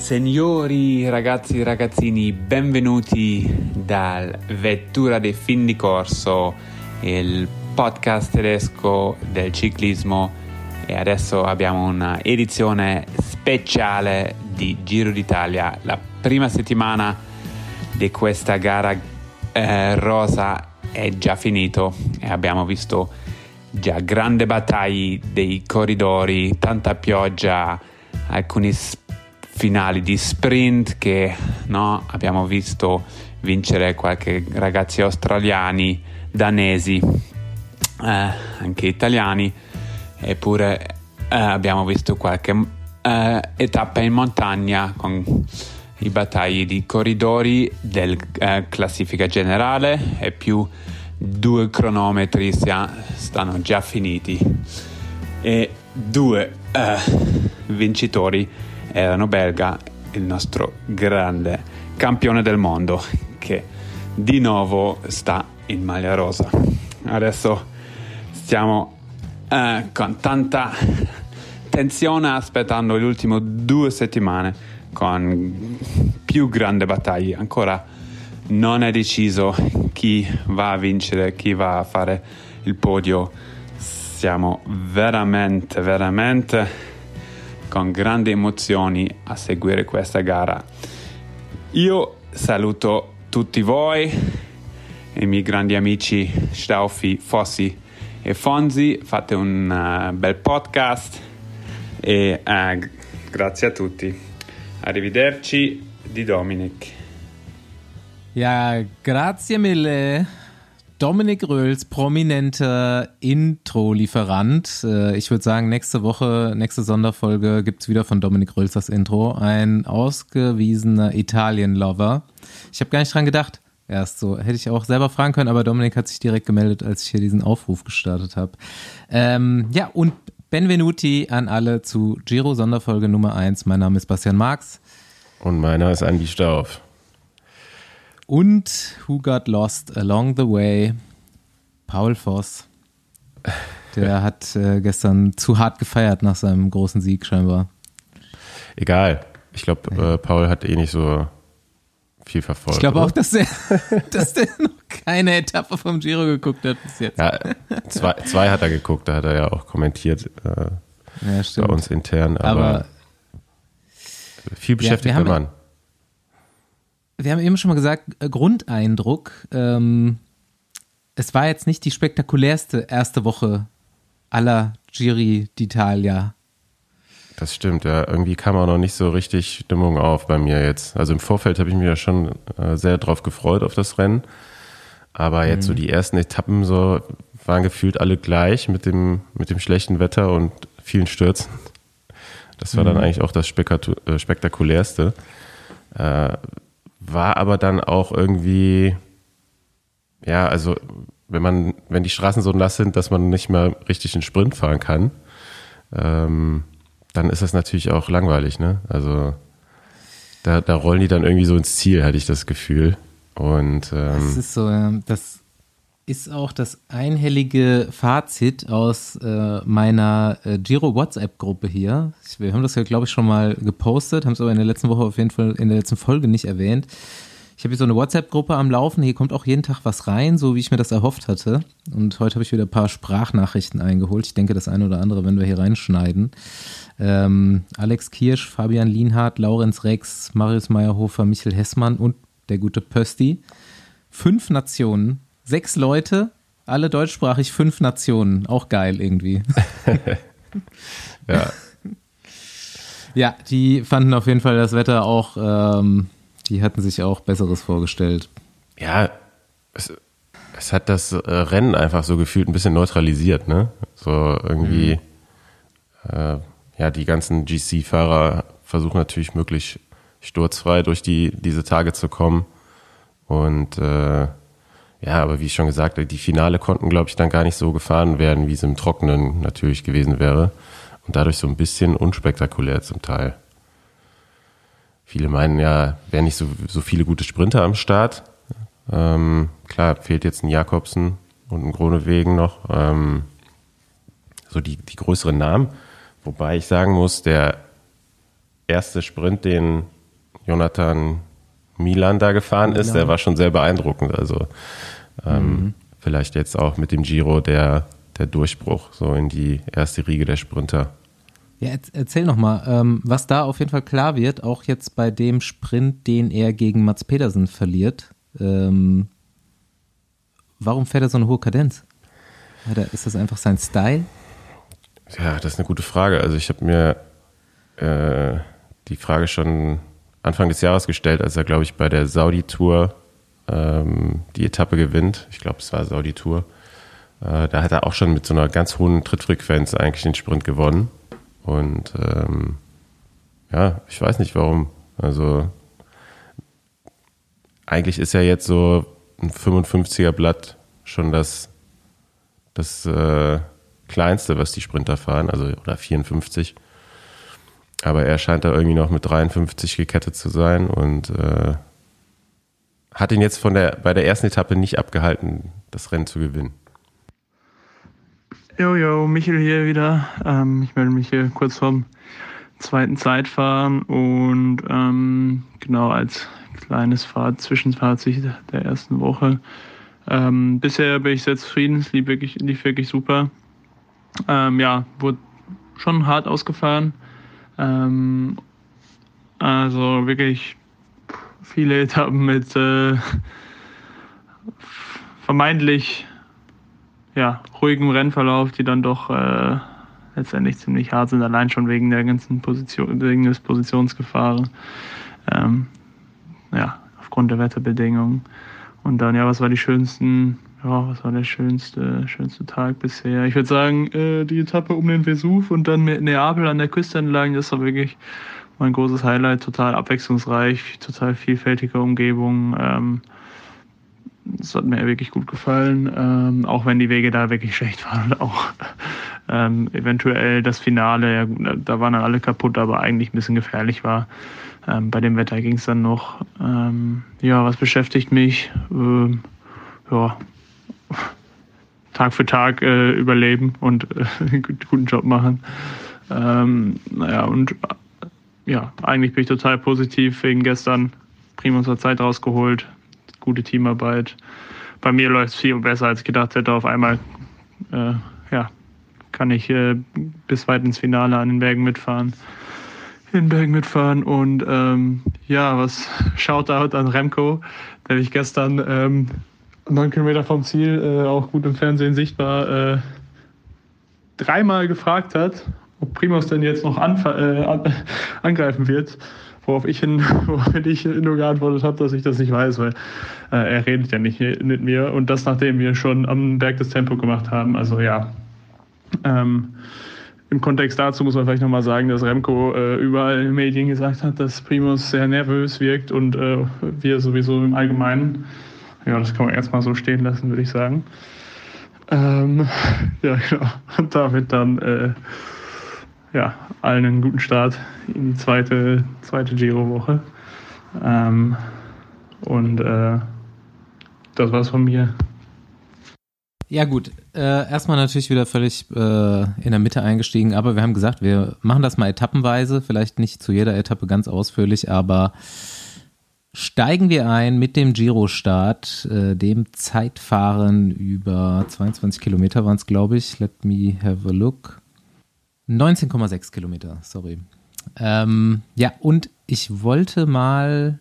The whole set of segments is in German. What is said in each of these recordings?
Signori, ragazzi e ragazzini, benvenuti dal Vettura dei Fin di Corso, il podcast tedesco del ciclismo. E adesso abbiamo una edizione speciale di Giro d'Italia, la prima settimana di questa gara eh, rosa è già finito e abbiamo visto già grandi battaglie dei corridori, tanta pioggia, alcuni finali di sprint che no, abbiamo visto vincere qualche ragazzi australiani, danesi, eh, anche italiani, eppure eh, abbiamo visto qualche eh, tappa in montagna con i battagli di corridori del eh, classifica generale e più due cronometri stanno già finiti. E due eh, vincitori erano belga il nostro grande campione del mondo che di nuovo sta in maglia rosa adesso stiamo eh, con tanta tensione aspettando le ultime due settimane con più grandi battaglie ancora non è deciso chi va a vincere, chi va a fare il podio. Siamo veramente, veramente con grandi emozioni a seguire questa gara. Io saluto tutti voi, i miei grandi amici Staufi, Fossi e Fonzi. Fate un uh, bel podcast e uh, grazie a tutti. Arrivederci di Dominic. Ja, grazie mille. Dominik Röhls, prominenter Intro-Lieferant. Äh, ich würde sagen, nächste Woche, nächste Sonderfolge gibt es wieder von Dominik Röhls das Intro. Ein ausgewiesener Italien-Lover. Ich habe gar nicht dran gedacht. Erst so. Hätte ich auch selber fragen können, aber Dominik hat sich direkt gemeldet, als ich hier diesen Aufruf gestartet habe. Ähm, ja, und Benvenuti an alle zu Giro Sonderfolge Nummer 1. Mein Name ist Bastian Marx. Und meiner ist Andi Stauf. Und Who Got Lost Along the Way? Paul Voss. Der hat äh, gestern zu hart gefeiert nach seinem großen Sieg scheinbar. Egal. Ich glaube, äh, Paul hat eh nicht so viel verfolgt. Ich glaube auch, dass der, dass der noch keine Etappe vom Giro geguckt hat bis jetzt. Ja, zwei, zwei hat er geguckt, da hat er ja auch kommentiert äh, ja, bei uns intern. Aber, aber viel beschäftigter ja, Mann wir haben eben schon mal gesagt, äh, Grundeindruck, ähm, es war jetzt nicht die spektakulärste erste Woche aller Giri d'Italia. Das stimmt, ja. Irgendwie kam auch noch nicht so richtig Stimmung auf bei mir jetzt. Also im Vorfeld habe ich mich ja schon äh, sehr drauf gefreut auf das Rennen. Aber jetzt mhm. so die ersten Etappen so waren gefühlt alle gleich mit dem, mit dem schlechten Wetter und vielen Stürzen. Das war mhm. dann eigentlich auch das äh, spektakulärste. Äh, war aber dann auch irgendwie, ja, also wenn man, wenn die Straßen so nass sind, dass man nicht mehr richtig einen Sprint fahren kann, ähm, dann ist das natürlich auch langweilig, ne? Also da, da rollen die dann irgendwie so ins Ziel, hatte ich das Gefühl. Und ähm, das ist so, das ist auch das einhellige Fazit aus äh, meiner äh, Giro WhatsApp-Gruppe hier. Wir haben das ja, glaube ich, schon mal gepostet, haben es aber in der letzten Woche auf jeden Fall in der letzten Folge nicht erwähnt. Ich habe hier so eine WhatsApp-Gruppe am Laufen. Hier kommt auch jeden Tag was rein, so wie ich mir das erhofft hatte. Und heute habe ich wieder ein paar Sprachnachrichten eingeholt. Ich denke, das eine oder andere, wenn wir hier reinschneiden. Ähm, Alex Kirsch, Fabian Lienhardt, Laurenz Rex, Marius Meyerhofer, Michel Hessmann und der gute Pösti. Fünf Nationen Sechs Leute, alle deutschsprachig, fünf Nationen. Auch geil irgendwie. ja. Ja, die fanden auf jeden Fall das Wetter auch, ähm, die hatten sich auch Besseres vorgestellt. Ja, es, es hat das äh, Rennen einfach so gefühlt ein bisschen neutralisiert, ne? So irgendwie, mhm. äh, ja, die ganzen GC-Fahrer versuchen natürlich möglichst sturzfrei durch die, diese Tage zu kommen. Und äh, ja, aber wie ich schon gesagt habe, die Finale konnten, glaube ich, dann gar nicht so gefahren werden, wie es im Trockenen natürlich gewesen wäre. Und dadurch so ein bisschen unspektakulär zum Teil. Viele meinen ja, wären nicht so, so viele gute Sprinter am Start. Ähm, klar, fehlt jetzt ein Jakobsen und ein Gronewegen noch. Ähm, so die, die größeren Namen. Wobei ich sagen muss, der erste Sprint, den Jonathan Milan da gefahren ist, der war schon sehr beeindruckend. Also ähm, mhm. vielleicht jetzt auch mit dem Giro der, der Durchbruch so in die erste Riege der Sprinter. Ja, erzähl nochmal, ähm, was da auf jeden Fall klar wird, auch jetzt bei dem Sprint, den er gegen Mats Pedersen verliert. Ähm, warum fährt er so eine hohe Kadenz? Ist das einfach sein Style? Ja, das ist eine gute Frage. Also ich habe mir äh, die Frage schon Anfang des Jahres gestellt, als er, glaube ich, bei der Saudi-Tour ähm, die Etappe gewinnt. Ich glaube, es war Saudi-Tour. Äh, da hat er auch schon mit so einer ganz hohen Trittfrequenz eigentlich den Sprint gewonnen. Und ähm, ja, ich weiß nicht warum. Also eigentlich ist ja jetzt so ein 55er Blatt schon das, das äh, kleinste, was die Sprinter fahren, also oder 54. Aber er scheint da irgendwie noch mit 53 gekettet zu sein und äh, hat ihn jetzt von der, bei der ersten Etappe nicht abgehalten, das Rennen zu gewinnen. Jojo, Michel hier wieder. Ähm, ich melde mich hier kurz vorm zweiten Zeitfahren und ähm, genau als kleines Fahrt, Zwischenfazit der ersten Woche. Ähm, bisher bin ich sehr zufrieden, es lief wirklich, lief wirklich super. Ähm, ja, wurde schon hart ausgefahren. Ähm, also wirklich viele Etappen mit äh, vermeintlich ja, ruhigem Rennverlauf, die dann doch äh, letztendlich ziemlich hart sind, allein schon wegen der ganzen Position, wegen des Positionsgefahren. Ähm, ja, aufgrund der Wetterbedingungen. Und dann, ja, was war die schönsten, ja, was war der schönste, schönste Tag bisher? Ich würde sagen, äh, die Etappe um den Vesuv und dann mit Neapel an der Küste entlang, das war wirklich mein großes Highlight, total abwechslungsreich, total vielfältige Umgebung. Ähm, das hat mir wirklich gut gefallen, ähm, auch wenn die Wege da wirklich schlecht waren und auch ähm, eventuell das Finale, ja, da waren dann alle kaputt, aber eigentlich ein bisschen gefährlich war. Ähm, bei dem Wetter ging es dann noch. Ähm, ja, was beschäftigt mich? Ähm, ja, Tag für Tag äh, überleben und äh, guten Job machen. Ähm, naja, und ja, eigentlich bin ich total positiv wegen gestern. Prima unsere Zeit rausgeholt, gute Teamarbeit. Bei mir läuft es viel besser, als ich gedacht hätte. Auf einmal äh, ja, kann ich äh, bis weit ins Finale an den Bergen mitfahren. In Bergen mitfahren und ähm, ja, was Shoutout an Remco, der ich gestern ähm, neun Kilometer vom Ziel, äh, auch gut im Fernsehen sichtbar, äh, dreimal gefragt hat, ob Primus denn jetzt noch an, äh, angreifen wird. Worauf ich, hin, worauf ich nur geantwortet habe, dass ich das nicht weiß, weil äh, er redet ja nicht mit mir. Und das, nachdem wir schon am Berg das Tempo gemacht haben. Also ja. Ähm, Im Kontext dazu muss man vielleicht nochmal sagen, dass Remco äh, überall in den Medien gesagt hat, dass Primus sehr nervös wirkt und äh, wir sowieso im Allgemeinen. Ja, das kann man erstmal so stehen lassen, würde ich sagen. Ähm, ja, genau. Und damit dann äh, ja, allen einen guten Start in die zweite, zweite Giro-Woche. Ähm, und äh, das war's von mir. Ja gut, äh, erstmal natürlich wieder völlig äh, in der Mitte eingestiegen, aber wir haben gesagt, wir machen das mal etappenweise, vielleicht nicht zu jeder Etappe ganz ausführlich, aber steigen wir ein mit dem Giro-Start, äh, dem Zeitfahren über 22 Kilometer waren es, glaube ich. Let me have a look. 19,6 Kilometer, sorry. Ähm, ja, und ich wollte mal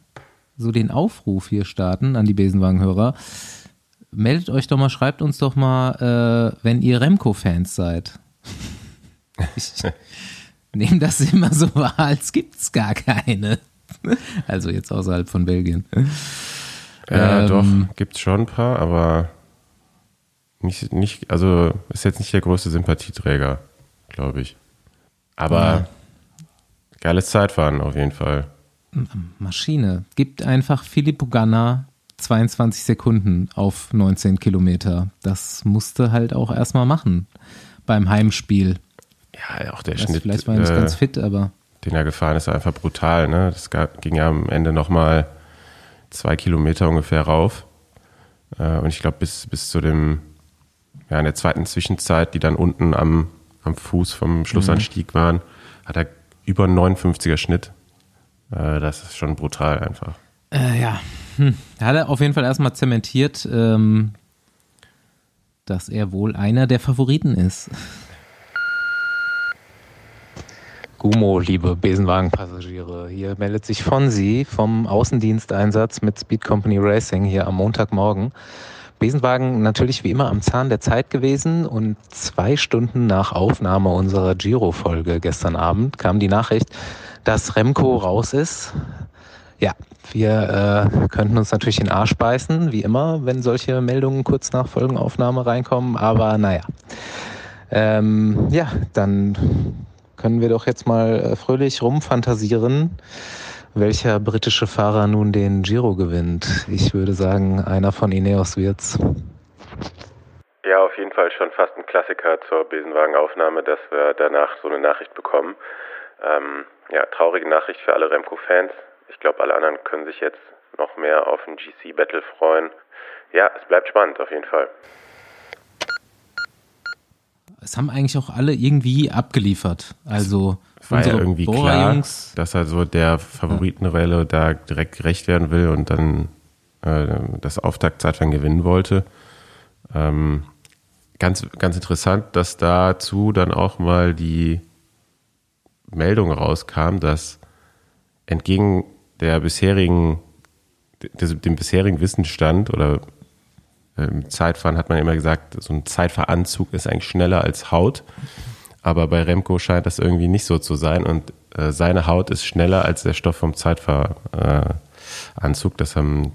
so den Aufruf hier starten an die Besenwagenhörer. Meldet euch doch mal, schreibt uns doch mal, äh, wenn ihr Remco-Fans seid. ich nehme das immer so wahr, als gibt es gar keine. Also jetzt außerhalb von Belgien. Ja, ähm, doch, gibt es schon ein paar, aber nicht, nicht, also ist jetzt nicht der größte Sympathieträger glaube ich. Aber ja. geiles Zeitfahren auf jeden Fall. Maschine. Gibt einfach Filippo Ganna 22 Sekunden auf 19 Kilometer. Das musste halt auch erstmal machen beim Heimspiel. Ja, auch der Schnitt. Vielleicht war er nicht äh, ganz fit, aber. Den er gefahren ist, einfach brutal. Ne? Das ging ja am Ende nochmal zwei Kilometer ungefähr rauf. Äh, und ich glaube, bis, bis zu dem, ja, in der zweiten Zwischenzeit, die dann unten am am Fuß vom Schlussanstieg mhm. waren, hat er über 59er Schnitt. Äh, das ist schon brutal einfach. Äh, ja, hm. hat er auf jeden Fall erstmal zementiert, ähm, dass er wohl einer der Favoriten ist. Gumo, liebe Besenwagenpassagiere, hier meldet sich Fonsi vom Außendiensteinsatz mit Speed Company Racing hier am Montagmorgen. Besenwagen natürlich wie immer am Zahn der Zeit gewesen und zwei Stunden nach Aufnahme unserer Giro-Folge gestern Abend kam die Nachricht, dass Remco raus ist. Ja, wir äh, könnten uns natürlich den Arsch beißen, wie immer, wenn solche Meldungen kurz nach Folgenaufnahme reinkommen, aber naja. Ähm, ja, dann können wir doch jetzt mal äh, fröhlich rumfantasieren, welcher britische Fahrer nun den Giro gewinnt. Ich würde sagen, einer von Ineos wird's. Ja, auf jeden Fall schon fast ein Klassiker zur Besenwagenaufnahme, dass wir danach so eine Nachricht bekommen. Ähm, ja, traurige Nachricht für alle Remco-Fans. Ich glaube, alle anderen können sich jetzt noch mehr auf ein GC-Battle freuen. Ja, es bleibt spannend auf jeden Fall. Es haben eigentlich auch alle irgendwie abgeliefert. Also war ja irgendwie klar, dass er so der Favoritenrelle ja. da direkt gerecht werden will und dann äh, das Auftaktzeitfahren gewinnen wollte. Ähm, ganz, ganz interessant, dass dazu dann auch mal die Meldung rauskam, dass entgegen der bisherigen, dem bisherigen Wissensstand oder im Zeitfahren hat man immer gesagt, so ein Zeitfahranzug ist eigentlich schneller als Haut. Aber bei Remco scheint das irgendwie nicht so zu sein und äh, seine Haut ist schneller als der Stoff vom Zeitfahranzug. Äh, das haben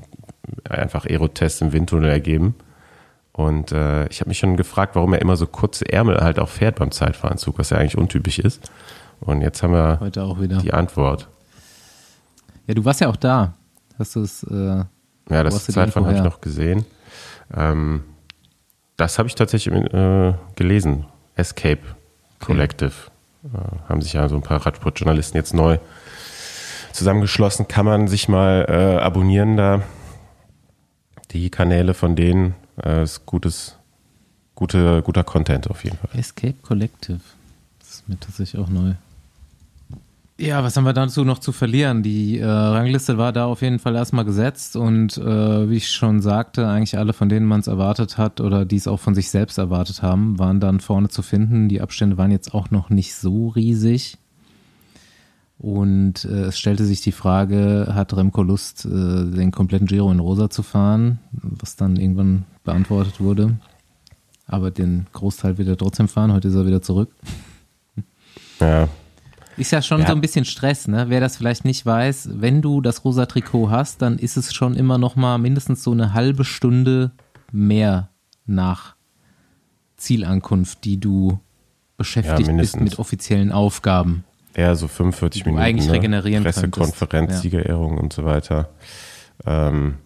einfach Aerotests im Windtunnel ergeben. Und äh, ich habe mich schon gefragt, warum er immer so kurze Ärmel halt auch fährt beim Zeitfahranzug, was ja eigentlich untypisch ist. Und jetzt haben wir Heute auch wieder. die Antwort. Ja, du warst ja auch da. Hast du es? Äh, ja, das Zeitfahren habe ich noch gesehen. Ähm, das habe ich tatsächlich äh, gelesen. Escape Collective. Okay. Äh, haben sich ja so ein paar Radsport-Journalisten jetzt neu zusammengeschlossen. Kann man sich mal äh, abonnieren da. Die Kanäle von denen äh, ist gutes, gute, guter Content auf jeden Fall. Escape Collective. Das ist mir tatsächlich auch neu. Ja, was haben wir dazu noch zu verlieren? Die äh, Rangliste war da auf jeden Fall erstmal gesetzt und äh, wie ich schon sagte, eigentlich alle, von denen man es erwartet hat oder die es auch von sich selbst erwartet haben, waren dann vorne zu finden. Die Abstände waren jetzt auch noch nicht so riesig. Und äh, es stellte sich die Frage, hat Remco Lust, äh, den kompletten Giro in Rosa zu fahren, was dann irgendwann beantwortet wurde. Aber den Großteil wird er trotzdem fahren, heute ist er wieder zurück. Ja, ist ja schon ja. so ein bisschen Stress, ne? Wer das vielleicht nicht weiß, wenn du das rosa Trikot hast, dann ist es schon immer noch mal mindestens so eine halbe Stunde mehr nach Zielankunft, die du beschäftigt ja, bist mit offiziellen Aufgaben. Eher so 45 Minuten. Eigentlich ne? regenerieren Pressekonferenz, ja. Siegerehrung und so weiter. Ähm,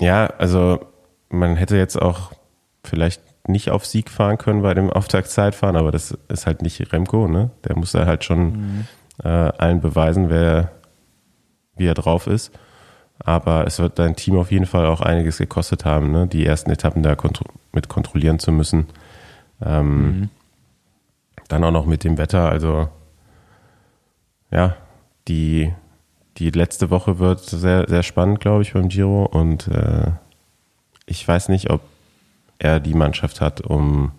ja, also man hätte jetzt auch vielleicht nicht auf Sieg fahren können bei dem Auftaktzeitfahren, aber das ist halt nicht Remco, ne? Der muss da halt schon mhm. äh, allen beweisen, wer, wie er drauf ist. Aber es wird dein Team auf jeden Fall auch einiges gekostet haben, ne? die ersten Etappen da kontro mit kontrollieren zu müssen. Ähm, mhm. Dann auch noch mit dem Wetter. Also ja, die, die letzte Woche wird sehr, sehr spannend, glaube ich, beim Giro. Und äh, ich weiß nicht, ob er die Mannschaft hat, um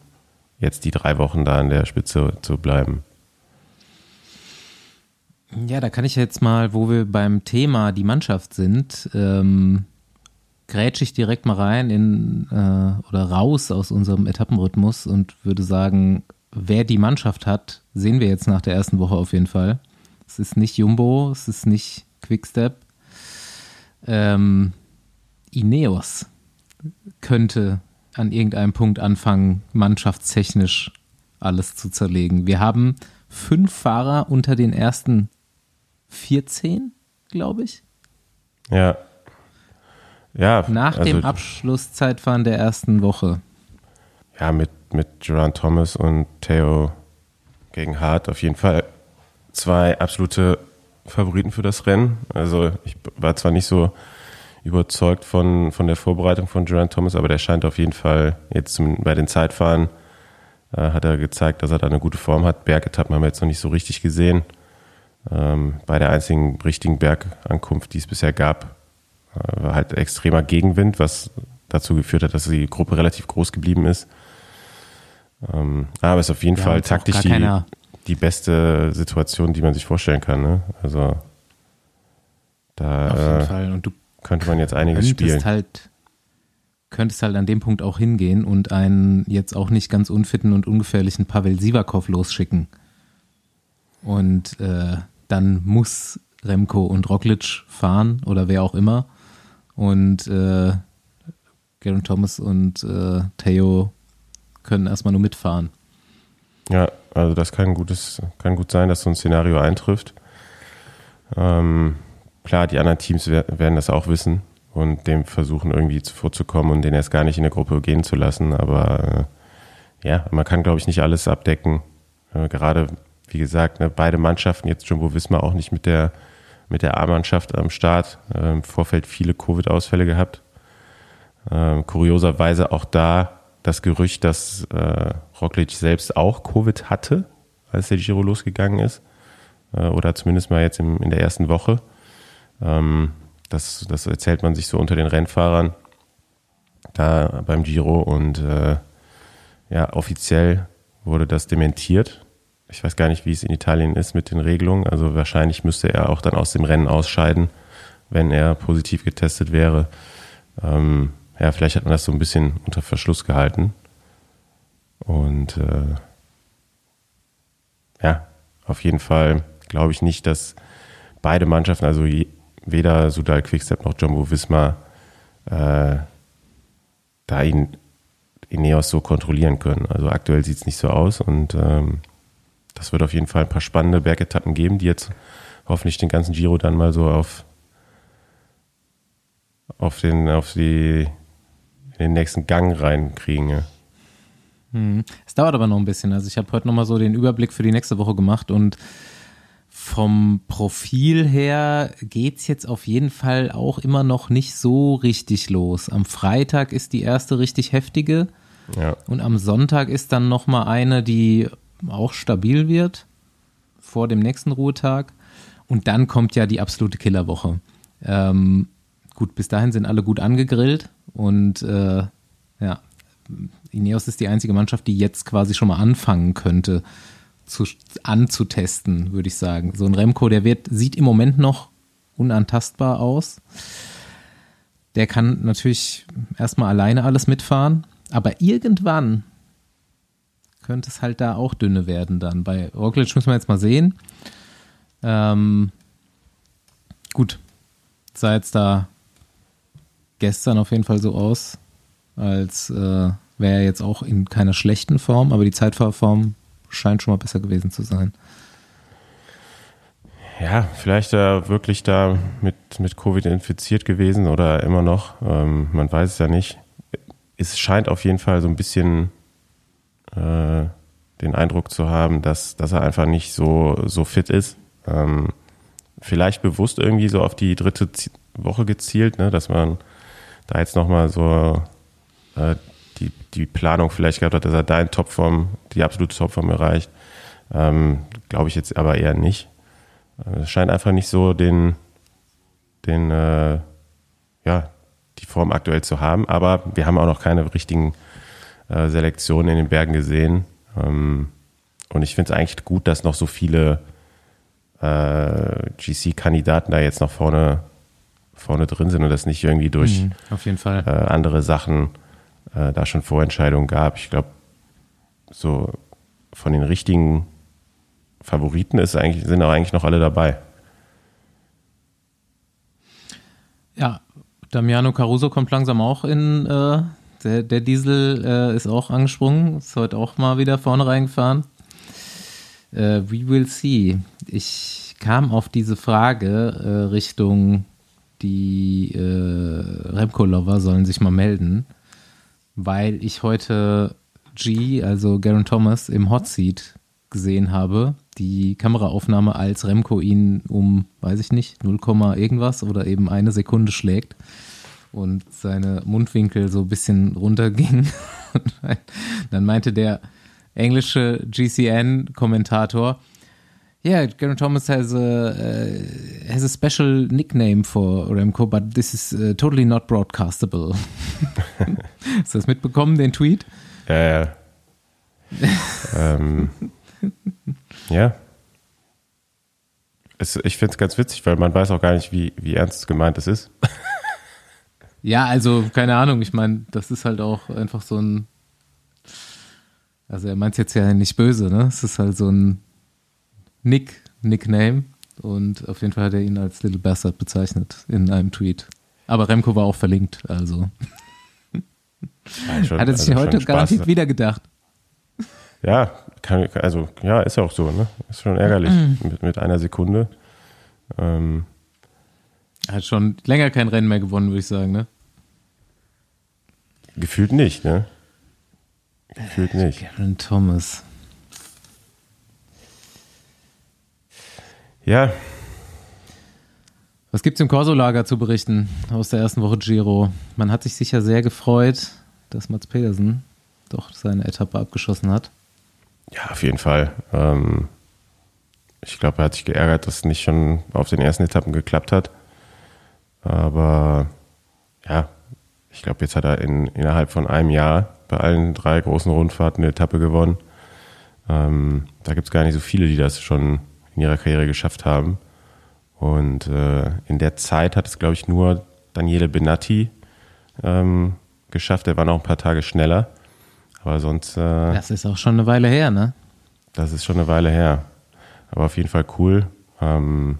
jetzt die drei Wochen da an der Spitze zu bleiben. Ja, da kann ich jetzt mal, wo wir beim Thema die Mannschaft sind, ähm, grätsche ich direkt mal rein in äh, oder raus aus unserem Etappenrhythmus und würde sagen, wer die Mannschaft hat, sehen wir jetzt nach der ersten Woche auf jeden Fall. Es ist nicht Jumbo, es ist nicht Quickstep. Ähm, Ineos könnte an irgendeinem Punkt anfangen, mannschaftstechnisch alles zu zerlegen. Wir haben fünf Fahrer unter den ersten 14, glaube ich. Ja. Ja. Nach also, dem Abschlusszeitfahren der ersten Woche. Ja, mit, mit Duran Thomas und Theo gegen Hart auf jeden Fall zwei absolute Favoriten für das Rennen. Also ich war zwar nicht so überzeugt von, von der Vorbereitung von Durant Thomas, aber der scheint auf jeden Fall jetzt bei den Zeitfahren äh, hat er gezeigt, dass er da eine gute Form hat. Bergetappen haben wir jetzt noch nicht so richtig gesehen. ähm, bei der einzigen richtigen Bergankunft, die es bisher gab, äh, war halt extremer Gegenwind, was dazu geführt hat, dass die Gruppe relativ groß geblieben ist. Ähm, aber es ist auf jeden Ja, Fall taktisch die, die beste Situation, die man sich vorstellen kann. Ne? Also Auf jeden da äh, Fall. Und du könnte man jetzt einiges könntest spielen. halt könntest halt an dem Punkt auch hingehen und einen jetzt auch nicht ganz unfitten und ungefährlichen Pavel Sivakov losschicken. Und äh, dann muss Remco und Roglic fahren oder wer auch immer. Und äh, Garen Thomas und äh, Theo können erstmal nur mitfahren. Ja, also das kann gutes, kann gut sein, dass so ein Szenario eintrifft. Ähm, klar, die anderen Teams wer- werden das auch wissen und dem versuchen irgendwie zuvorzukommen und den erst gar nicht in der Gruppe gehen zu lassen. Aber äh, ja, man kann, glaube ich, nicht alles abdecken. Äh, gerade, wie gesagt, ne, beide Mannschaften, jetzt Jumbo Wismar auch nicht mit der, mit der A-Mannschaft am Start, äh, im Vorfeld viele Covid-Ausfälle gehabt. Ähm, kurioserweise auch da das Gerücht, dass äh, Roglic selbst auch Covid hatte, als der Giro losgegangen ist. Äh, oder zumindest mal jetzt im, in der ersten Woche. Ähm, das, das erzählt man sich so unter den Rennfahrern da beim Giro und äh, ja, offiziell wurde das dementiert. Ich weiß gar nicht, wie es in Italien ist mit den Regelungen. Also wahrscheinlich müsste er auch dann aus dem Rennen ausscheiden, wenn er positiv getestet wäre. Ähm, ja, vielleicht hat man das so ein bisschen unter Verschluss gehalten. Und äh, ja, auf jeden Fall glaube ich nicht, dass beide Mannschaften, also weder Sudal Quickstep noch Jumbo Visma, äh, da ihn Ineos so kontrollieren können. Also aktuell sieht es nicht so aus und ähm, das wird auf jeden Fall ein paar spannende Bergetappen geben, die jetzt hoffentlich den ganzen Giro dann mal so auf, auf den, auf die, den nächsten Gang reinkriegen. Ja. Hm. Es dauert aber noch ein bisschen. Also ich habe heute nochmal so den Überblick für die nächste Woche gemacht und vom Profil her geht's jetzt auf jeden Fall auch immer noch nicht so richtig los. Am Freitag ist die erste richtig heftige Ja. und am Sonntag ist dann nochmal eine, die auch stabil wird vor dem nächsten Ruhetag. Und dann kommt ja die absolute Killerwoche. Ähm, gut, bis dahin sind alle gut angegrillt und äh, ja, Ineos ist die einzige Mannschaft, die jetzt quasi schon mal anfangen könnte, zu, anzutesten, würde ich sagen. So ein Remco, der wird, sieht im Moment noch unantastbar aus. Der kann natürlich erstmal alleine alles mitfahren, aber irgendwann könnte es halt da auch dünne werden dann. Bei Roglic müssen wir jetzt mal sehen. Ähm, gut, sah jetzt da gestern auf jeden Fall so aus, als äh, wäre er jetzt auch in keiner schlechten Form, aber die Zeitfahrform scheint schon mal besser gewesen zu sein. Ja, vielleicht da wirklich da mit, mit Covid infiziert gewesen oder immer noch. Ähm, man weiß es ja nicht. Es scheint auf jeden Fall so ein bisschen äh, den Eindruck zu haben, dass, dass er einfach nicht so, so fit ist. Ähm, vielleicht bewusst irgendwie so auf die dritte Woche gezielt, ne, dass man da jetzt nochmal so äh, die, die Planung vielleicht gehabt hat, dass er da in Topform, die absolute Topform erreicht. Ähm, Glaube ich jetzt aber eher nicht. Äh, Es scheint einfach nicht so den, den, äh, ja, die Form aktuell zu haben. Aber wir haben auch noch keine richtigen äh, Selektionen in den Bergen gesehen. Ähm, und ich finde es eigentlich gut, dass noch so viele äh, GC-Kandidaten da jetzt noch vorne, vorne drin sind und das nicht irgendwie durch Mhm, äh, andere Sachen äh, da schon Vorentscheidungen gab. Ich glaube, so von den richtigen Favoriten ist eigentlich, sind auch eigentlich noch alle dabei. Ja, Damiano Caruso kommt langsam auch in, äh, der, der Diesel äh, ist auch angesprungen, ist heute auch mal wieder vorne reingefahren. Äh, we will see. Ich kam auf diese Frage äh, Richtung die äh, Remco-Lover sollen sich mal melden, weil ich heute G, also Garen Thomas, im Hot Seat gesehen habe. Die Kameraaufnahme, als Remco ihn um, weiß ich nicht, 0, irgendwas oder eben eine Sekunde schlägt und seine Mundwinkel so ein bisschen runtergingen. Dann meinte der englische GCN-Kommentator, Yeah, Geraint Thomas has a uh, has a special nickname for Remco, but this is uh, totally not broadcastable. Hast du das mitbekommen, den Tweet? Ja, ja. ähm, ja. Es, ich finde es ganz witzig, weil man weiß auch gar nicht, wie, wie ernst gemeint es ist. Ja, also keine Ahnung. Ich meine, das ist halt auch einfach so ein. Also er meint es jetzt ja nicht böse, ne? Es ist halt so ein Nick, Nickname. Und auf jeden Fall hat er ihn als Little Bastard bezeichnet in einem Tweet. Aber Remco war auch verlinkt, also. Ja, schon, hat er sich also heute garantiert Spaß. wieder gedacht. Ja, kann, also ja, ist ja auch so, ne? Ist schon ärgerlich mit, mit einer Sekunde. Ähm, Er hat schon länger kein Rennen mehr gewonnen, würde ich sagen, ne? gefühlt nicht, ne? Gefühlt nicht. Geraint Thomas. Ja, Was gibt's im Corso-Lager zu berichten aus der ersten Woche Giro? Man hat sich sicher sehr gefreut, dass Mats Pedersen doch seine Etappe abgeschossen hat. ja, auf jeden Fall. Ähm, ich glaube, er hat sich geärgert, dass es nicht schon auf den ersten Etappen geklappt hat. Aber ja, ich glaube, jetzt hat er in, innerhalb von einem Jahr bei allen drei großen Rundfahrten eine Etappe gewonnen. Ähm, da gibt es gar nicht so viele, die das schon in ihrer Karriere geschafft haben. Und äh, in der Zeit hat es, glaube ich, nur Daniele Benatti ähm, geschafft. Der war noch ein paar Tage schneller. Aber sonst, äh, Das ist auch schon eine Weile her, ne? das ist schon eine Weile her. Aber auf jeden Fall cool. Ähm,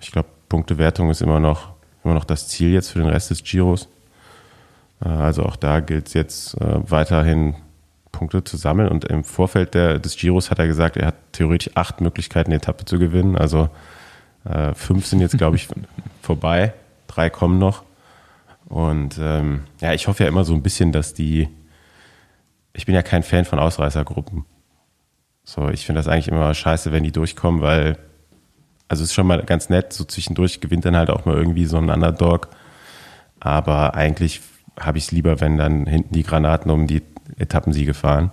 ich glaube, Punktewertung ist immer noch, immer noch das Ziel jetzt für den Rest des Giros. Äh, also auch da gilt es jetzt äh, weiterhin Punkte zu sammeln. Und im Vorfeld der, des Giros hat er gesagt, er hat theoretisch acht Möglichkeiten, die Etappe zu gewinnen. Also äh, fünf sind jetzt, glaube ich, vorbei. Drei kommen noch. Und ähm, ja, ich hoffe ja immer so ein bisschen, dass die. Ich bin ja kein Fan von Ausreißergruppen. So, ich finde das eigentlich immer scheiße, wenn die durchkommen, weil, also es ist schon mal ganz nett, so zwischendurch gewinnt dann halt auch mal irgendwie so ein Underdog. Aber eigentlich habe ich es lieber, wenn dann hinten die Granaten um die Etappensiege fahren.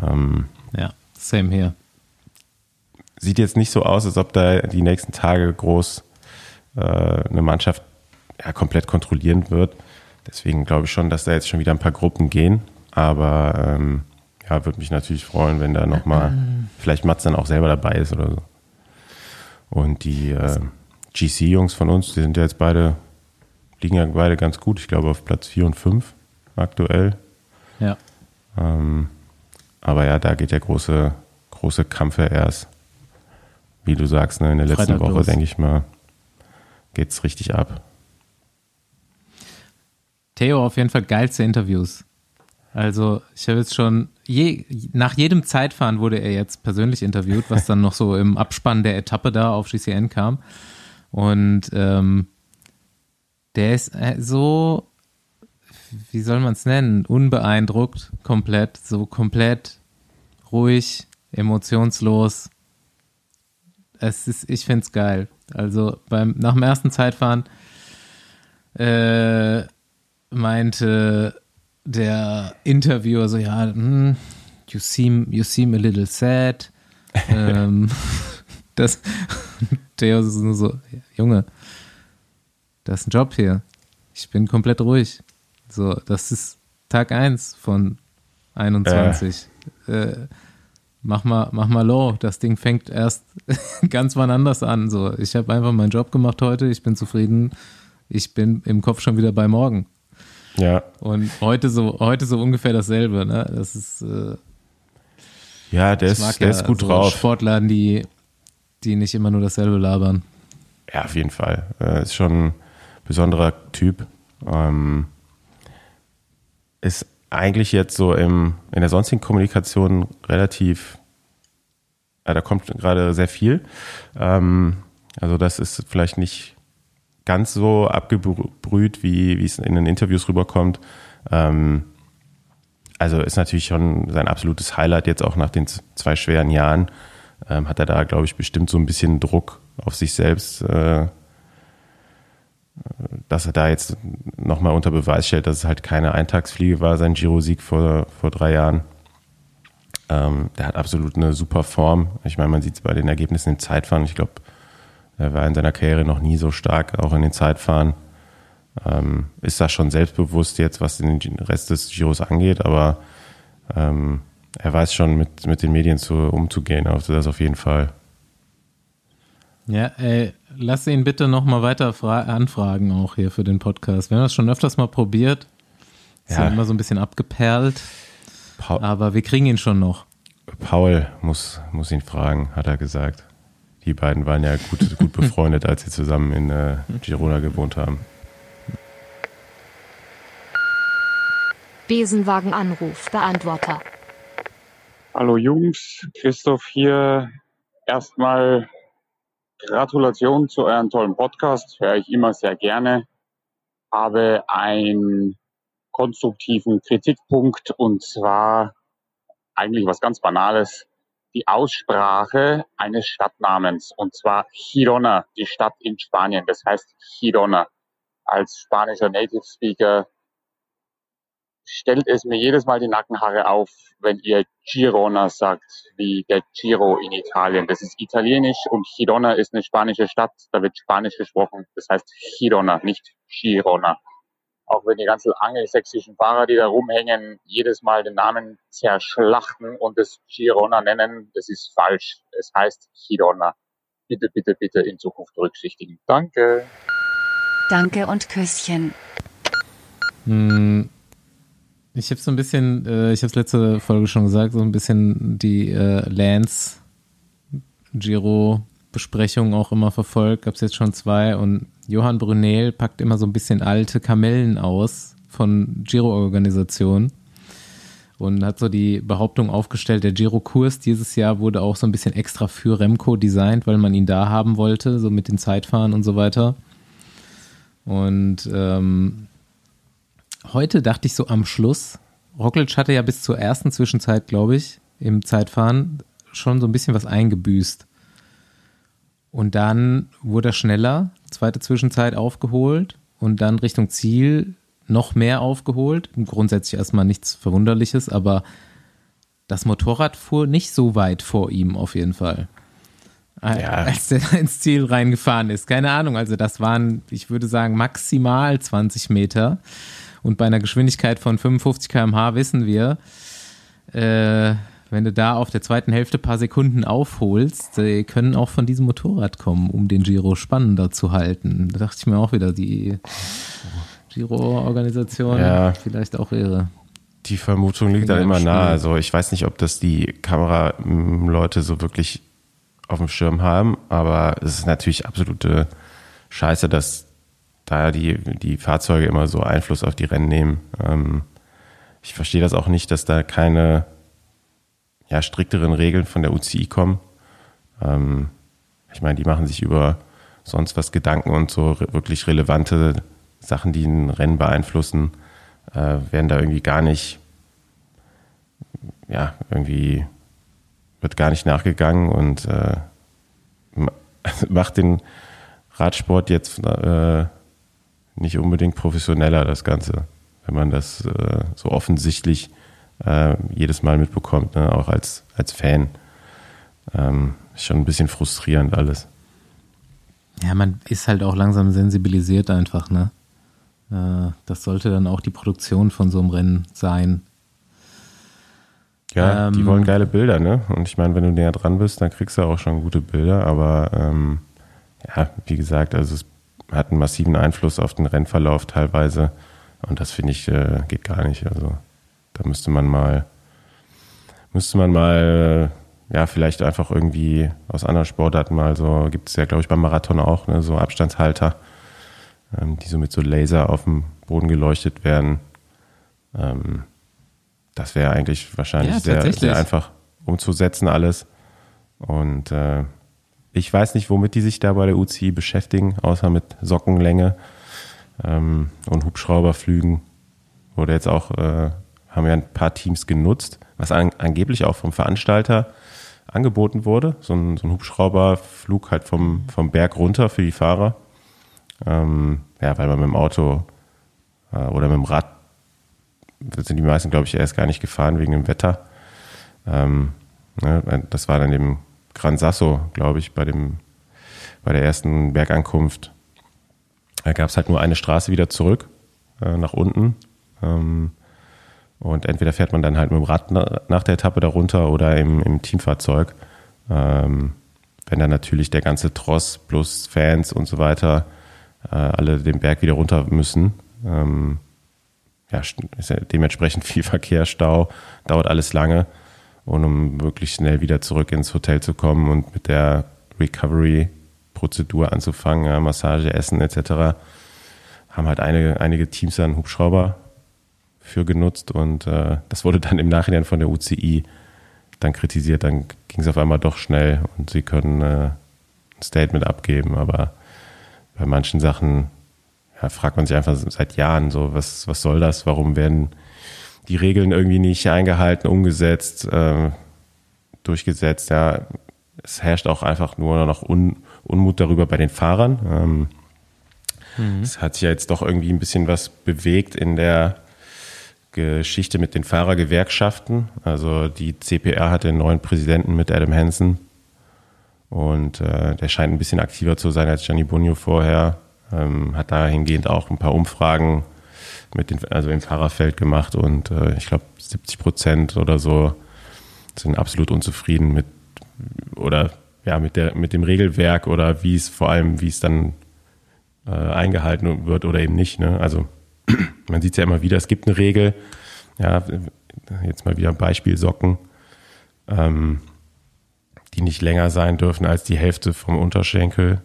Ähm, Ja, same hier. sieht jetzt nicht so aus, als ob da die nächsten Tage groß äh, eine Mannschaft ja, komplett kontrollieren wird. Deswegen glaube ich schon, dass da jetzt schon wieder ein paar Gruppen gehen. Aber ähm, ja, würde mich natürlich freuen, wenn da nochmal vielleicht Mats dann auch selber dabei ist oder so. Und die äh, GC-Jungs von uns, die sind ja jetzt beide, liegen ja beide ganz gut. Ich glaube auf Platz 4 und 5 aktuell. Ja. Ähm, aber ja, da geht der große, große Kampf ja erst, wie du sagst, ne, in der letzten Freitag Woche, los. denke ich mal, geht's richtig ab. Theo auf jeden Fall geilste Interviews. Also ich habe jetzt schon, je, nach jedem Zeitfahren wurde er jetzt persönlich interviewt, was dann noch so im Abspann der Etappe da auf GCN kam. Und ähm, der ist äh, so, wie soll man es nennen, unbeeindruckt, komplett, so komplett ruhig, emotionslos. Es ist, ich finde es geil. Also beim, nach dem ersten Zeitfahren äh, meinte der Interviewer so, ja, hm, you seem, you seem a little sad. ähm, das, Theo ist nur so, Junge, das ist ein Job hier. Ich bin komplett ruhig. So, das ist Tag 1 von 21. Äh, mach mal, mach mal low. Das Ding fängt erst ganz wann anders an. So, ich habe einfach meinen Job gemacht heute. Ich bin zufrieden. Ich bin im Kopf schon wieder bei morgen. Ja, Und heute so, heute so ungefähr dasselbe. Ne? Das ist, äh, ja, der ist, der ja ist gut so drauf. Sportler, die, die nicht immer nur dasselbe labern. Ja, auf jeden Fall. Äh, ist schon ein besonderer Typ. Ähm, ist eigentlich jetzt so im, in der sonstigen Kommunikation relativ, ja, da kommt gerade sehr viel. Ähm, also das ist vielleicht nicht ganz so abgebrüht, wie, wie es in den Interviews rüberkommt. Ähm, also ist natürlich schon sein absolutes Highlight jetzt auch nach den zwei schweren Jahren. Ähm, hat er da, glaube ich, bestimmt so ein bisschen Druck auf sich selbst, äh, dass er da jetzt nochmal unter Beweis stellt, dass es halt keine Eintagsfliege war, sein Giro-Sieg vor, vor drei Jahren. Ähm, der hat absolut eine super Form. Ich meine, man sieht es bei den Ergebnissen im Zeitfahren. Ich glaube, er war in seiner Karriere noch nie so stark, auch in den Zeitfahren. Ähm, ist da schon selbstbewusst jetzt, was den Rest des Giros angeht, aber ähm, er weiß schon, mit, mit den Medien zu, umzugehen. Also das auf jeden Fall. Ja, ey, lass ihn bitte nochmal weiter anfragen, auch hier für den Podcast. Wir haben das schon öfters mal probiert. Ist ja. immer so ein bisschen abgeperlt. Paul, aber wir kriegen ihn schon noch. Paul muss, muss ihn fragen, hat er gesagt. Die beiden waren ja gut, gut befreundet, als sie zusammen in äh, Girona gewohnt haben. Besenwagen-Anruf, Beantworter. Hallo Jungs, Christoph hier. Erstmal Gratulation zu eurem tollen Podcast, höre ich immer sehr gerne. Habe einen konstruktiven Kritikpunkt und zwar eigentlich was ganz Banales. Die Aussprache eines Stadtnamens und zwar Girona, die Stadt in Spanien. Das heißt Girona. Als spanischer Native Speaker stellt es mir jedes Mal die Nackenhaare auf, wenn ihr Girona sagt, wie der Giro in Italien. Das ist italienisch und Girona ist eine spanische Stadt, da wird Spanisch gesprochen. Das heißt Girona, nicht Girona. Auch wenn die ganzen angelsächsischen Fahrer, die da rumhängen, jedes Mal den Namen zerschlachten und es Girona nennen, das ist falsch. Es heißt Girona. Bitte, bitte, bitte in Zukunft berücksichtigen. Danke. Danke und Küsschen. Hm, ich habe so ein bisschen, äh, ich habe es letzte Folge schon gesagt, so ein bisschen die äh, Lance Giro Besprechungen auch immer verfolgt. Gab es jetzt schon zwei und Johann Brunel packt immer so ein bisschen alte Kamellen aus von Giro-Organisationen und hat so die Behauptung aufgestellt, der Giro-Kurs dieses Jahr wurde auch so ein bisschen extra für Remco designt, weil man ihn da haben wollte, so mit den Zeitfahren und so weiter. Und ähm, heute dachte ich so am Schluss, Roglic hatte ja bis zur ersten Zwischenzeit, glaube ich, im Zeitfahren schon so ein bisschen was eingebüßt. Und dann wurde er schneller, zweite Zwischenzeit aufgeholt und dann Richtung Ziel noch mehr aufgeholt. Grundsätzlich erstmal nichts Verwunderliches, aber das Motorrad fuhr nicht so weit vor ihm auf jeden Fall. Ja. Als der ins Ziel reingefahren ist. Keine Ahnung, also das waren, ich würde sagen, maximal 20 Meter. Und bei einer Geschwindigkeit von 55 km/h wissen wir, äh, wenn du da auf der zweiten Hälfte ein paar Sekunden aufholst, die können auch von diesem Motorrad kommen, um den Giro spannender zu halten. Da dachte ich mir auch wieder, die Giro-Organisation ja. vielleicht auch ihre. Die Vermutung liegt da immer nahe. Also ich weiß nicht, ob das die Kameraleute so wirklich auf dem Schirm haben, aber es ist natürlich absolute Scheiße, dass da die, die Fahrzeuge immer so Einfluss auf die Rennen nehmen. Ähm, ich verstehe das auch nicht, dass da keine ja, strikteren Regeln von der UCI kommen. Ähm, ich meine, die machen sich über sonst was Gedanken und so wirklich relevante Sachen, die ein Rennen beeinflussen, äh, werden da irgendwie gar nicht, ja, irgendwie wird gar nicht nachgegangen und äh, macht den Radsport jetzt äh, nicht unbedingt professioneller, das Ganze, wenn man das äh, so offensichtlich äh, jedes Mal mitbekommt, ne? auch als, als Fan. Ähm, ist schon ein bisschen frustrierend alles. Ja, man ist halt auch langsam sensibilisiert einfach, ne? Äh, das sollte dann auch die Produktion von so einem Rennen sein. Ja, ähm, die wollen geile Bilder, ne? Und ich meine, wenn du näher dran bist, dann kriegst du auch schon gute Bilder, aber ähm, ja, wie gesagt, also es hat einen massiven Einfluss auf den Rennverlauf teilweise. Und das finde ich, äh, geht gar nicht. Also da müsste man mal, müsste man mal, ja, vielleicht einfach irgendwie aus anderen Sportarten mal so, gibt es ja, glaube ich, beim Marathon auch, ne, so Abstandshalter, ähm, die so mit so Laser auf dem Boden geleuchtet werden. Ähm, das wäre eigentlich wahrscheinlich ja, sehr, sehr einfach umzusetzen alles. Und äh, ich weiß nicht, womit die sich da bei der UCI beschäftigen, außer mit Sockenlänge ähm, und Hubschrauberflügen. Wurde jetzt auch, äh, haben ja ein paar Teams genutzt, was an, angeblich auch vom Veranstalter angeboten wurde. So ein, so ein Hubschrauberflug halt vom, vom Berg runter für die Fahrer. Ähm, ja, weil man mit dem Auto äh, oder mit dem Rad sind die meisten, glaube ich, erst gar nicht gefahren wegen dem Wetter. Ähm, ne, das war dann eben Gran Sasso, glaube ich, bei dem bei der ersten Bergankunft. Da gab es halt nur eine Straße wieder zurück äh, nach unten. Ähm, und entweder fährt man dann halt mit dem Rad nach der Etappe darunter oder im, im Teamfahrzeug. Ähm, wenn dann natürlich der ganze Tross plus Fans und so weiter äh, alle den Berg wieder runter müssen. Ähm, ja, ist ja dementsprechend viel Verkehr, Stau, dauert alles lange. Und um wirklich schnell wieder zurück ins Hotel zu kommen und mit der Recovery-Prozedur anzufangen, ja, Massage, Essen etc., haben halt einige, einige Teams dann Hubschrauber für genutzt und äh, das wurde dann im Nachhinein von der UCI dann kritisiert. Dann ging es auf einmal doch schnell und sie können äh, ein Statement abgeben, aber bei manchen Sachen ja, fragt man sich einfach seit Jahren so, was, was soll das? Warum werden die Regeln irgendwie nicht eingehalten, umgesetzt, äh, durchgesetzt? Ja, es herrscht auch einfach nur noch Un Unmut darüber bei den Fahrern. Ähm, mhm. Es hat sich ja jetzt doch irgendwie ein bisschen was bewegt in der Geschichte mit den Fahrergewerkschaften. Also die CPR hat den neuen Präsidenten mit Adam Hansen und äh, der scheint ein bisschen aktiver zu sein als Gianni Bugno vorher. Ähm, hat dahingehend auch ein paar Umfragen mit den, also im Fahrerfeld gemacht und äh, ich glaube 70 Prozent oder so sind absolut unzufrieden mit oder ja mit der mit dem Regelwerk oder wie es vor allem wie es dann äh, eingehalten wird oder eben nicht. Ne? Also man sieht es ja immer wieder, es gibt eine Regel, ja, jetzt mal wieder ein Beispiel Socken, ähm, die nicht länger sein dürfen als die Hälfte vom Unterschenkel,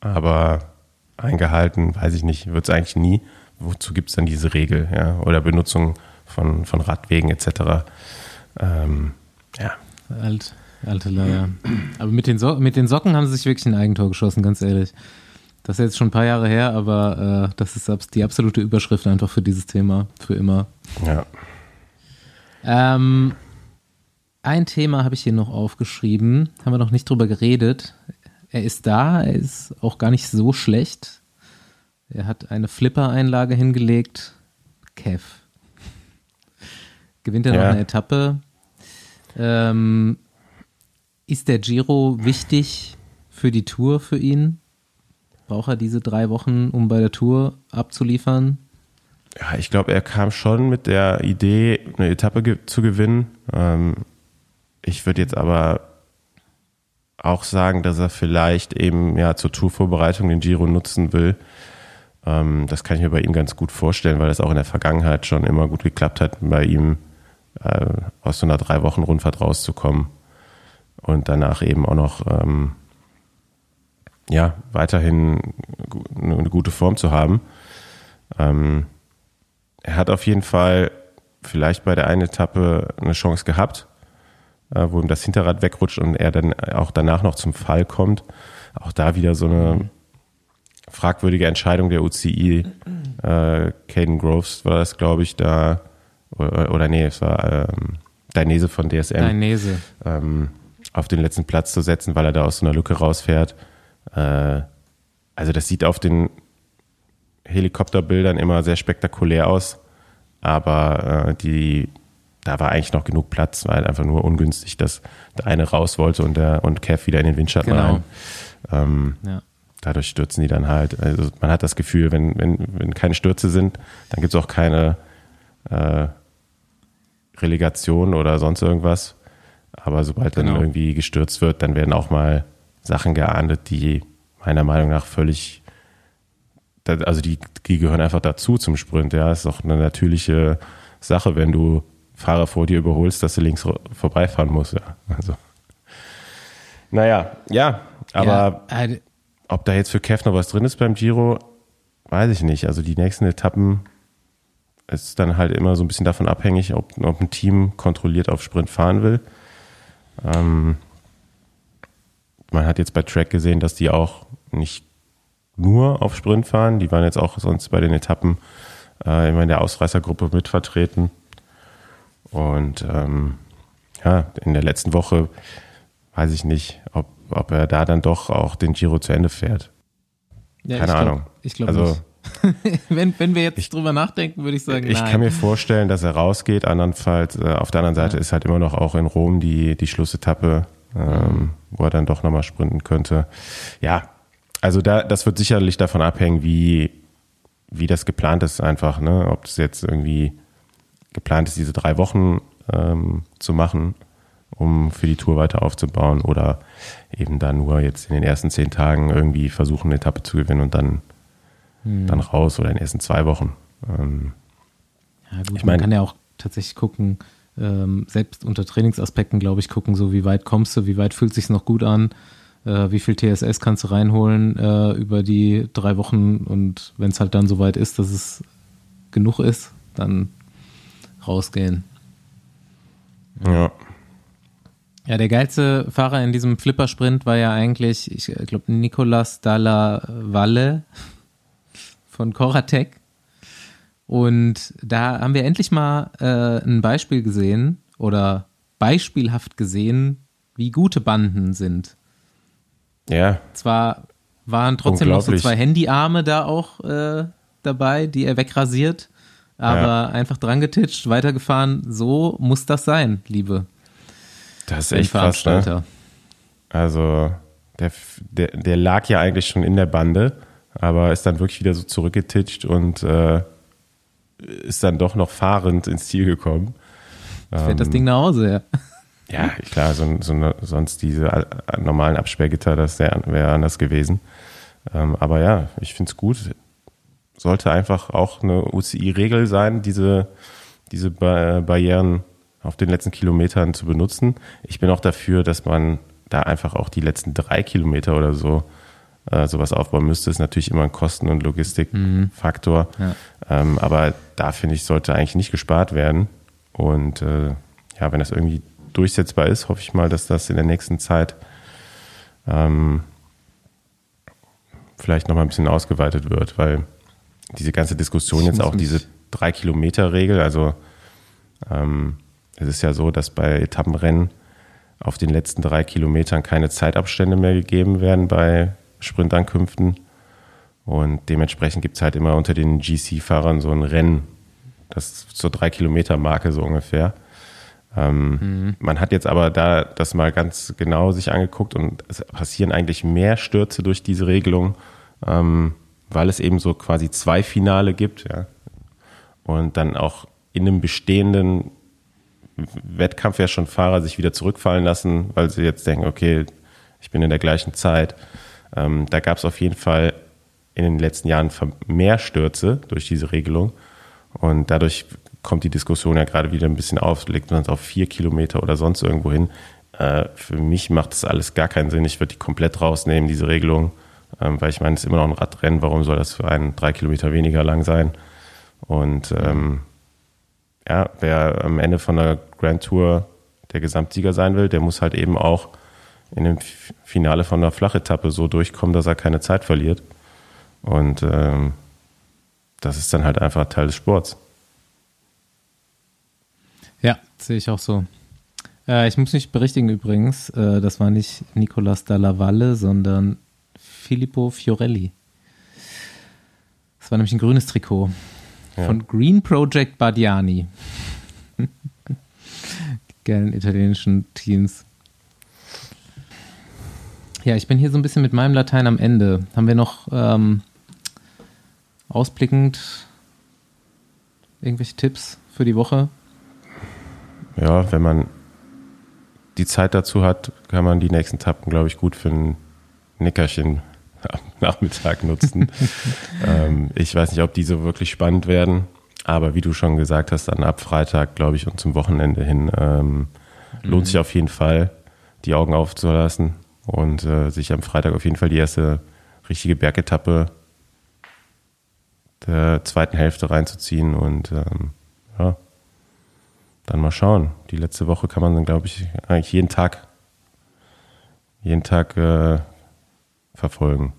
aber eingehalten, weiß ich nicht, wird es eigentlich nie. Wozu gibt es dann diese Regel, ja, oder Benutzung von, von Radwegen etc. Ähm, ja. Alt, alte Leier. Aber mit den, so mit den Socken haben sie sich wirklich ein Eigentor geschossen, ganz ehrlich. Das ist jetzt schon ein paar Jahre her, aber äh, das ist die absolute Überschrift einfach für dieses Thema, für immer. Ja. Ähm, ein Thema habe ich hier noch aufgeschrieben, haben wir noch nicht drüber geredet. Er ist da, er ist auch gar nicht so schlecht. Er hat eine Flipper-Einlage hingelegt. Kev. Gewinnt er ja. noch eine Etappe. Ähm, ist der Giro wichtig für die Tour für ihn? Braucht er diese drei Wochen, um bei der Tour abzuliefern? Ja, ich glaube, er kam schon mit der Idee, eine Etappe ge zu gewinnen. Ähm, ich würde jetzt aber auch sagen, dass er vielleicht eben ja zur Tourvorbereitung den Giro nutzen will. Ähm, das kann ich mir bei ihm ganz gut vorstellen, weil das auch in der Vergangenheit schon immer gut geklappt hat, bei ihm äh, aus so einer drei Wochen Rundfahrt rauszukommen und danach eben auch noch ähm, ja, weiterhin eine gute Form zu haben. Ähm, er hat auf jeden Fall vielleicht bei der einen Etappe eine Chance gehabt, äh, wo ihm das Hinterrad wegrutscht und er dann auch danach noch zum Fall kommt. Auch da wieder so eine fragwürdige Entscheidung der UCI. Äh, Caden Groves war das, glaube ich, da. Oder, oder nee, es war ähm, Dainese von DSM. Dainese. Ähm, auf den letzten Platz zu setzen, weil er da aus so einer Lücke rausfährt. Äh, also das sieht auf den Helikopterbildern immer sehr spektakulär aus, aber äh, die, da war eigentlich noch genug Platz, weil einfach nur ungünstig, dass der eine raus wollte und der und Kev wieder in den Windschatten genau. rein. Ähm, ja. Dadurch stürzen die dann halt. Also man hat das Gefühl, wenn, wenn, wenn keine Stürze sind, dann gibt es auch keine äh, Relegation oder sonst irgendwas. Aber sobald genau. dann irgendwie gestürzt wird, dann werden auch mal Sachen geahndet, die meiner Meinung nach völlig, also die, die gehören einfach dazu zum Sprint. Ja, ist auch eine natürliche Sache, wenn du Fahrer vor dir überholst, dass du links vorbeifahren musst. Ja, also. Naja, ja, aber ja, äh, ob da jetzt für Kev noch was drin ist beim Giro, weiß ich nicht. Also die nächsten Etappen ist dann halt immer so ein bisschen davon abhängig, ob, ob ein Team kontrolliert auf Sprint fahren will. Ähm, man hat jetzt bei Track gesehen, dass die auch nicht nur auf Sprint fahren. Die waren jetzt auch sonst bei den Etappen äh, immer in der Ausreißergruppe mitvertreten. Und ähm, ja, in der letzten Woche weiß ich nicht, ob, ob er da dann doch auch den Giro zu Ende fährt. Ja, Keine ich Ahnung. Glaub, ich glaube also, nicht. wenn, wenn wir jetzt ich, drüber nachdenken, würde ich sagen, ich nein. kann mir vorstellen, dass er rausgeht. Andernfalls, äh, auf der anderen Seite ja. ist halt immer noch auch in Rom die, die Schlussetappe, ähm, wo er dann doch nochmal sprinten könnte. Ja, also da, das wird sicherlich davon abhängen, wie, wie das geplant ist einfach, ne? Ob das jetzt irgendwie geplant ist, diese drei Wochen ähm, zu machen, um für die Tour weiter aufzubauen oder eben da nur jetzt in den ersten zehn Tagen irgendwie versuchen, eine Etappe zu gewinnen und dann, hm. dann raus oder in den ersten zwei Wochen. Ähm, ja, gut, ich mein, man kann ja auch tatsächlich gucken, ähm, selbst unter Trainingsaspekten, glaube ich, gucken, so wie weit kommst du, wie weit fühlt sich noch gut an, äh, wie viel TSS kannst du reinholen äh, über die drei Wochen und wenn es halt dann so weit ist, dass es genug ist, dann rausgehen. Ja. Ja, der geilste Fahrer in diesem Flipper-Sprint war ja eigentlich, ich glaube, Nicolas Dalla Valle von Koratek. Und da haben wir endlich mal äh, ein Beispiel gesehen oder beispielhaft gesehen, wie gute Banden sind. Ja. Zwar waren trotzdem noch so zwei Handyarme da auch äh, dabei, die er wegrasiert, aber ja. einfach dran getitscht, weitergefahren. So muss das sein, liebe das ist echt krass, ne? Also, der, der, der lag ja eigentlich schon in der Bande, aber ist dann wirklich wieder so zurückgetitscht und äh, ist dann doch noch fahrend ins Ziel gekommen. Fährt ähm, das Ding nach Hause, ja. Ja, klar, so, so sonst diese äh, normalen Absperrgitter, das wäre anders gewesen. Ähm, aber ja, ich finde es gut. Sollte einfach auch eine UCI-Regel sein, diese, diese Barrieren auf den letzten Kilometern zu benutzen. Ich bin auch dafür, dass man da einfach auch die letzten drei Kilometer oder so äh, sowas aufbauen müsste. Ist natürlich immer ein Kosten- und Logistikfaktor. Mhm. Ja. Ähm, aber da finde ich, sollte eigentlich nicht gespart werden. Und äh, ja, wenn das irgendwie durchsetzbar ist, hoffe ich mal, dass das in der nächsten Zeit ähm, vielleicht nochmal ein bisschen ausgeweitet wird, weil diese ganze Diskussion jetzt auch diese drei Kilometer Regel, also ähm, es ist ja so, dass bei Etappenrennen auf den letzten drei Kilometern keine Zeitabstände mehr gegeben werden bei Sprintankünften. Und dementsprechend gibt es halt immer unter den GC-Fahrern so ein Rennen, das zur drei Kilometer Marke so ungefähr. Ähm, mhm. Man hat jetzt aber da das mal ganz genau sich angeguckt und es passieren eigentlich mehr Stürze durch diese Regelung, ähm, weil es eben so quasi zwei Finale gibt, ja. Und dann auch in einem bestehenden Wettkampf ja schon Fahrer sich wieder zurückfallen lassen, weil sie jetzt denken, okay, ich bin in der gleichen Zeit. Ähm, da gab es auf jeden Fall in den letzten Jahren mehr Stürze durch diese Regelung. Und dadurch kommt die Diskussion ja gerade wieder ein bisschen auf. Legt man es auf vier Kilometer oder sonst irgendwo hin. Äh, für mich macht das alles gar keinen Sinn. Ich würde die komplett rausnehmen, diese Regelung. Ähm, weil ich meine, es ist immer noch ein Radrennen. Warum soll das für einen drei Kilometer weniger lang sein? Und ähm, ja, wer am Ende von der Grand Tour der Gesamtsieger sein will, der muss halt eben auch in dem Finale von der Flachetappe so durchkommen, dass er keine Zeit verliert. Und ähm, das ist dann halt einfach Teil des Sports. Ja, sehe ich auch so. Äh, ich muss mich berichtigen übrigens, äh, das war nicht Nicolas Dalla Valle, sondern Filippo Fiorelli. Das war nämlich ein grünes Trikot. Ja. Von Green Project Bardiani. Geilen italienischen Teams. Ja, ich bin hier so ein bisschen mit meinem Latein am Ende. Haben wir noch ähm, ausblickend irgendwelche Tipps für die Woche? Ja, wenn man die Zeit dazu hat, kann man die nächsten Tappen, glaube ich, gut für ein Nickerchen am Nachmittag nutzen. ähm, ich weiß nicht, ob die so wirklich spannend werden, aber wie du schon gesagt hast, dann ab Freitag, glaube ich, und zum Wochenende hin ähm, mhm. lohnt sich auf jeden Fall, die Augen aufzulassen und äh, sich am Freitag auf jeden Fall die erste richtige Bergetappe der zweiten Hälfte reinzuziehen und ähm, ja, dann mal schauen. Die letzte Woche kann man dann, glaube ich, eigentlich jeden Tag, jeden Tag äh, verfolgen.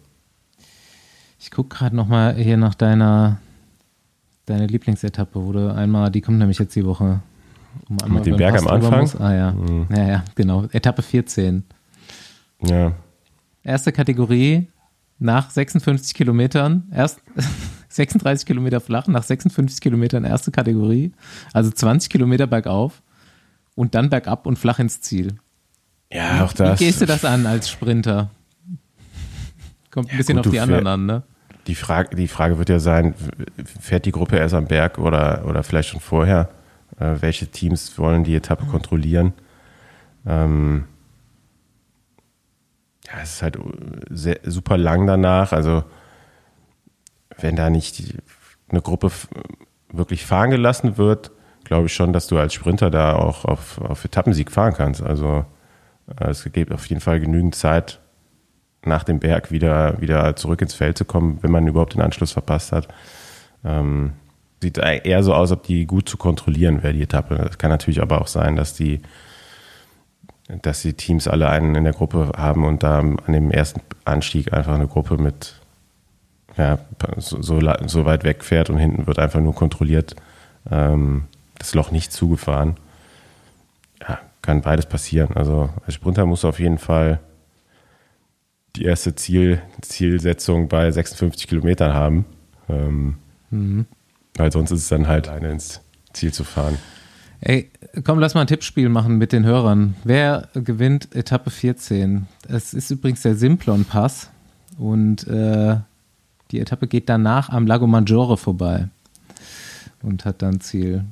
Ich gucke gerade nochmal hier nach deiner deine Lieblingsetappe, wo du einmal, die kommt nämlich jetzt die Woche. Um Mit dem Berg am Anfang? Ah ja. Mhm. ja, ja, genau. Etappe 14. Ja. Erste Kategorie nach 56 Kilometern. Erst 36 Kilometer flach, nach 56 Kilometern erste Kategorie, also 20 Kilometer bergauf und dann bergab und flach ins Ziel. Ja, auch das. Wie gehst du das an als Sprinter? Kommt ein bisschen gut, auf die anderen an, ne? Die Frage, die Frage wird ja sein, fährt die Gruppe erst am Berg oder, oder vielleicht schon vorher? Äh, welche Teams wollen die Etappe kontrollieren? Ähm, ja, es ist halt sehr, super lang danach. Also, wenn da nicht die, eine Gruppe wirklich fahren gelassen wird, glaube ich schon, dass du als Sprinter da auch auf, auf Etappensieg fahren kannst. Also, äh, es gibt auf jeden Fall genügend Zeit, nach dem Berg wieder, wieder zurück ins Feld zu kommen, wenn man überhaupt den Anschluss verpasst hat. Ähm, sieht eher so aus, ob die gut zu kontrollieren wäre, die Etappe. Es kann natürlich aber auch sein, dass die, dass die Teams alle einen in der Gruppe haben und da an dem ersten Anstieg einfach eine Gruppe mit ja, so, so, so weit wegfährt und hinten wird einfach nur kontrolliert, ähm, das Loch nicht zugefahren. Ja, kann beides passieren. Also als Sprinter muss auf jeden Fall die erste Ziel, Zielsetzung bei 56 Kilometern haben. Ähm, Weil sonst ist es dann halt alleine ins Ziel zu fahren. Ey, komm, lass mal ein Tippspiel machen mit den Hörern. Wer gewinnt Etappe 14? Es ist übrigens der Simplon-Pass und äh, die Etappe geht danach am Lago Maggiore vorbei und hat dann Ziel.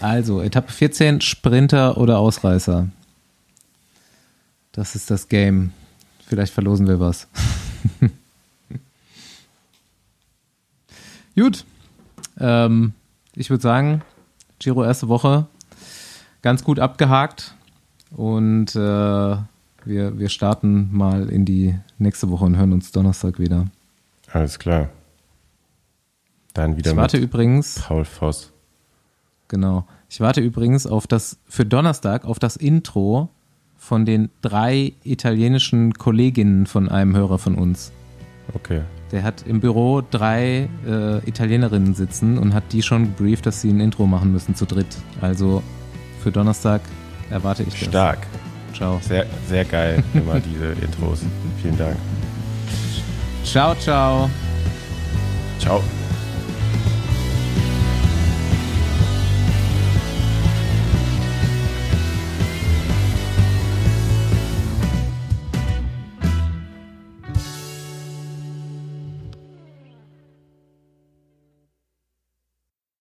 Also, Etappe 14, Sprinter oder Ausreißer? Das ist das Game. Vielleicht verlosen wir was. Gut. Ähm, ich würde sagen, Giro erste Woche ganz gut abgehakt und äh, wir, wir starten mal in die nächste Woche und hören uns Donnerstag wieder. Alles klar. Dann wieder Ich warte mit übrigens, Paul Voss. genau, ich warte übrigens auf das, für Donnerstag auf das Intro von den drei italienischen Kolleginnen von einem Hörer von uns. Okay. Der hat im Büro drei äh, Italienerinnen sitzen und hat die schon gebrieft, dass sie ein Intro machen müssen zu dritt. Also für Donnerstag erwarte ich das. Stark. Ciao. Sehr, sehr geil, immer diese Intros. Vielen Dank. Ciao, ciao. Ciao.